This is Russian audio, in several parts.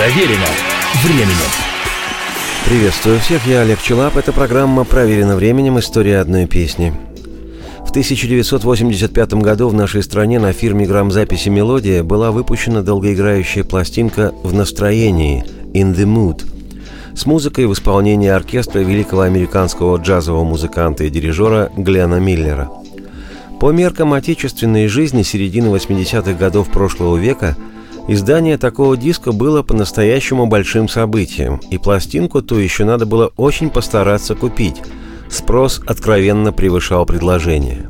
Проверено временем. Приветствую всех, я Олег Челап. Это программа «Проверено временем. История одной песни». В 1985 году в нашей стране на фирме грамзаписи «Мелодия» была выпущена долгоиграющая пластинка «В настроении» «In the Mood», с музыкой в исполнении оркестра великого американского джазового музыканта и дирижера Глена Миллера. По меркам отечественной жизни середины 80-х годов прошлого века издание такого диска было по-настоящему большим событием, и пластинку то еще надо было очень постараться купить – Спрос откровенно превышал предложение.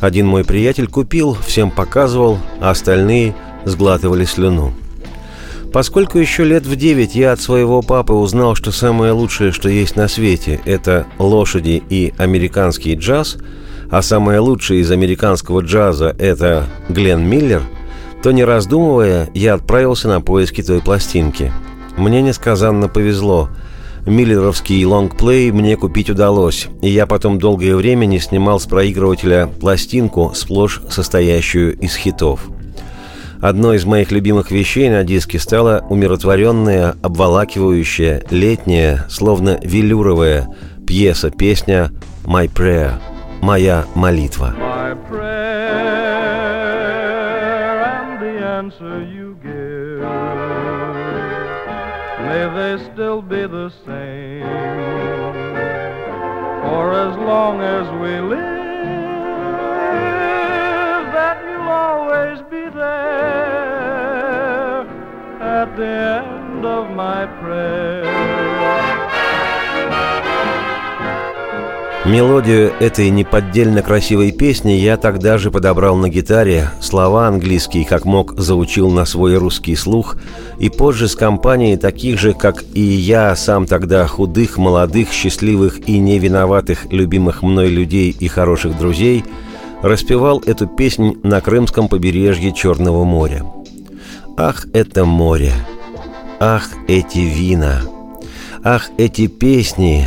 Один мой приятель купил, всем показывал, а остальные сглатывали слюну. Поскольку еще лет в девять я от своего папы узнал, что самое лучшее, что есть на свете, это лошади и американский джаз, а самое лучшее из американского джаза – это Глен Миллер, то не раздумывая, я отправился на поиски той пластинки. Мне несказанно повезло – Миллеровский лонгплей мне купить удалось, и я потом долгое время не снимал с проигрывателя пластинку, сплошь состоящую из хитов. Одной из моих любимых вещей на диске стала умиротворенная, обволакивающая, летняя, словно велюровая пьеса-песня «My Prayer» – «Моя молитва». My prayer answer you give. may they still be the same. For as long as we live, Мелодию этой неподдельно красивой песни я тогда же подобрал на гитаре, слова английские, как мог, заучил на свой русский слух, и позже с компанией таких же, как и я, сам тогда худых, молодых, счастливых и невиноватых, любимых мной людей и хороших друзей, распевал эту песнь на крымском побережье Черного моря. Ах, это море! Ах, эти вина! Ах, эти песни!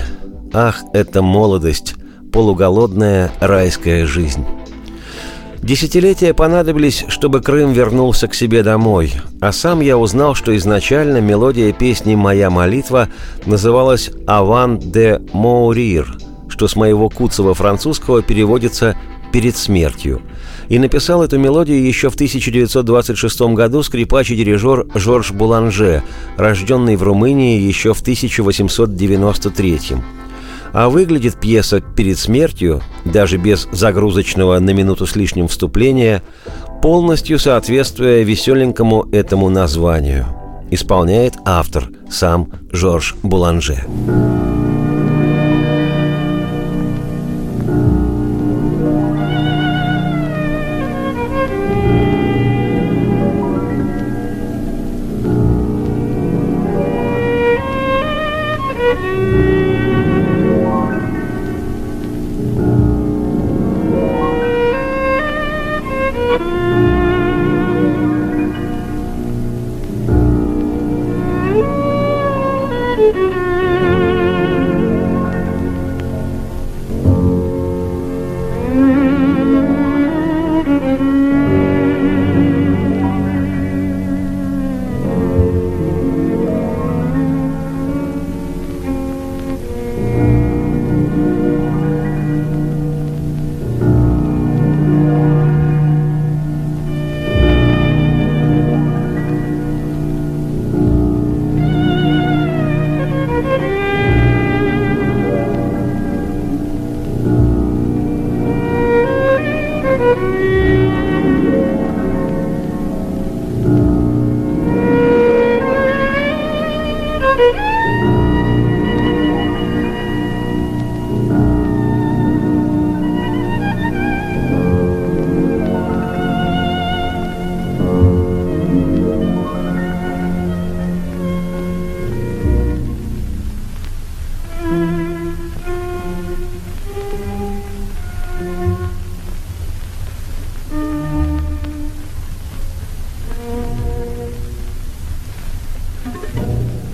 Ах, это молодость, полуголодная райская жизнь. Десятилетия понадобились, чтобы Крым вернулся к себе домой, а сам я узнал, что изначально мелодия песни «Моя молитва» называлась «Аван де Моурир», что с моего куцого французского переводится «перед смертью», и написал эту мелодию еще в 1926 году скрипач и дирижер Жорж Буланже, рожденный в Румынии еще в 1893 а выглядит пьеса перед смертью, даже без загрузочного на минуту с лишним вступления, полностью соответствуя веселенькому этому названию. Исполняет автор, сам Жорж Буланже.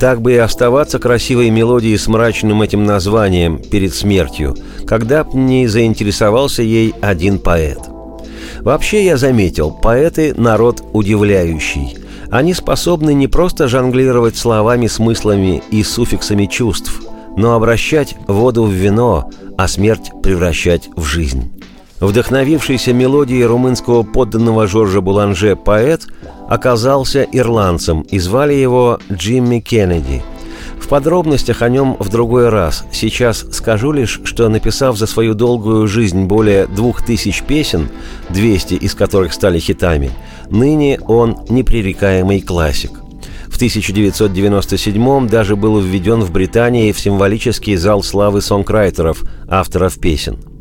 Так бы и оставаться красивой мелодией с мрачным этим названием перед смертью, когда б не заинтересовался ей один поэт. Вообще я заметил, поэты – народ удивляющий. Они способны не просто жонглировать словами, смыслами и суффиксами чувств, но обращать воду в вино, а смерть превращать в жизнь. Вдохновившийся мелодией румынского подданного Жоржа Буланже поэт оказался ирландцем и звали его Джимми Кеннеди. В подробностях о нем в другой раз. Сейчас скажу лишь, что написав за свою долгую жизнь более двух тысяч песен, 200 из которых стали хитами, ныне он непререкаемый классик. В 1997 даже был введен в Британии в символический зал славы сонграйтеров, авторов песен –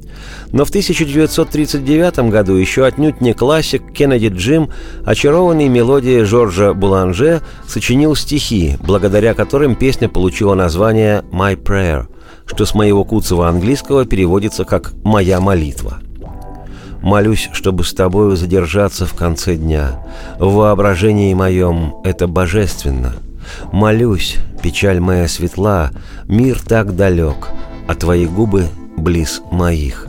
но в 1939 году еще отнюдь не классик Кеннеди Джим, очарованный мелодией Жоржа Буланже, сочинил стихи, благодаря которым песня получила название «My Prayer», что с моего куцого английского переводится как «моя молитва». Молюсь, чтобы с тобою задержаться в конце дня. В воображении моем это божественно. Молюсь, печаль моя светла, мир так далек, а твои губы близ моих.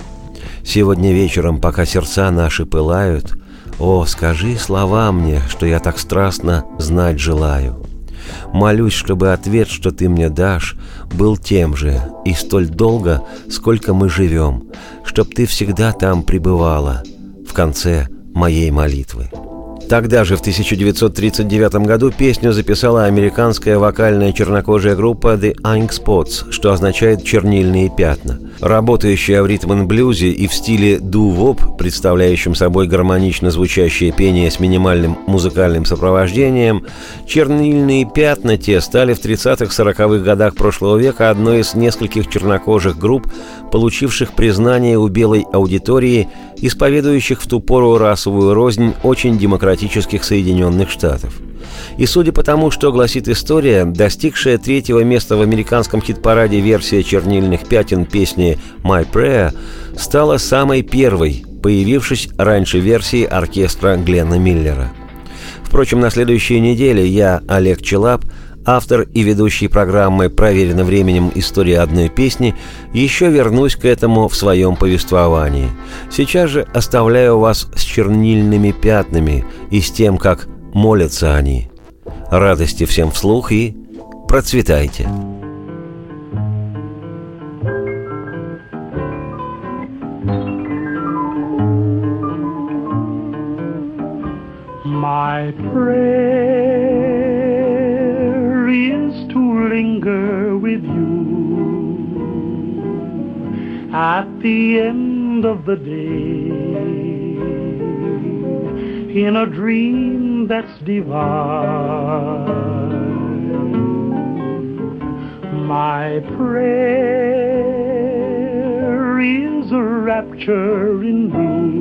Сегодня вечером, пока сердца наши пылают, О, скажи слова мне, что я так страстно знать желаю. Молюсь, чтобы ответ, что ты мне дашь, был тем же и столь долго, сколько мы живем, чтоб ты всегда там пребывала в конце моей молитвы. Тогда же, в 1939 году, песню записала американская вокальная чернокожая группа The Ink Spots, что означает «чернильные пятна». Работающая в ритм-блюзе и в стиле ду-воп, представляющем собой гармонично звучащее пение с минимальным музыкальным сопровождением, «Чернильные пятна» те стали в 30-40-х годах прошлого века одной из нескольких чернокожих групп, получивших признание у белой аудитории, исповедующих в ту пору расовую рознь очень демократических Соединенных Штатов. И судя по тому, что гласит история, достигшая третьего места в американском хит-параде версия чернильных пятен песни «My Prayer» стала самой первой, появившись раньше версии оркестра Гленна Миллера. Впрочем, на следующей неделе я, Олег Челап, автор и ведущий программы «Проверено временем. История одной песни», еще вернусь к этому в своем повествовании. Сейчас же оставляю вас с чернильными пятнами и с тем, как молятся они – Радости всем вслух и процветайте! My prayer is to linger with you at the end of the day in a dream that's divine. My prayer is a rapture in blue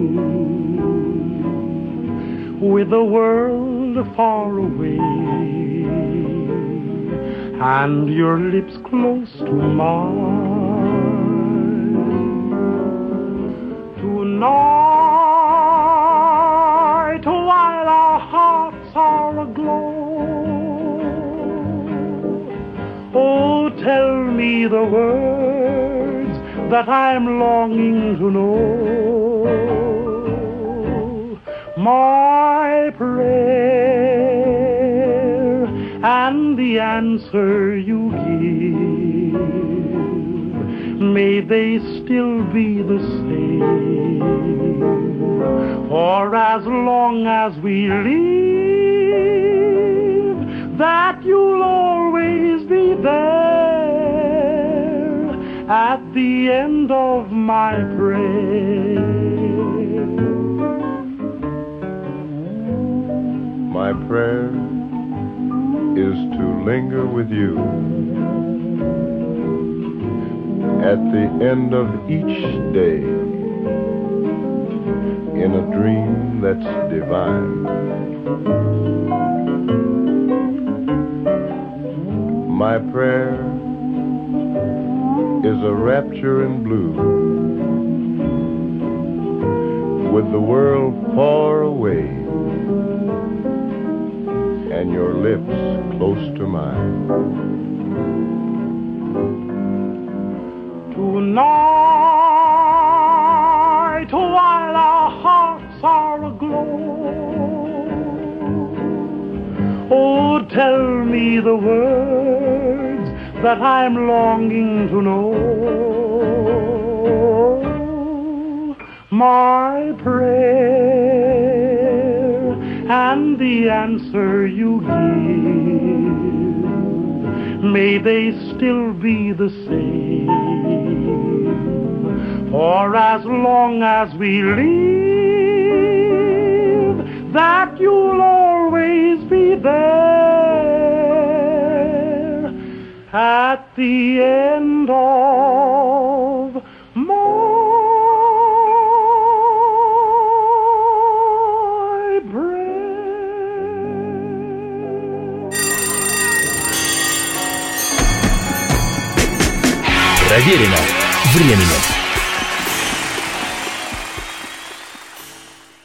with the world far away and your lips close to mine. Tonight tell me the words that I'm longing to know. My prayer and the answer you give, may they still be the same. For as long as we live, that you'll always be there at the end of my prayer. My prayer is to linger with you at the end of each day in a dream that's divine. My prayer is a rapture in blue. With the world far away and your lips close to mine. Tonight, while our hearts are aglow, Oh, tell me the words that I'm longing to know. My prayer and the answer you give, may they still be the same. For as long as we live, that you'll always be there at the end of my Проверено временем.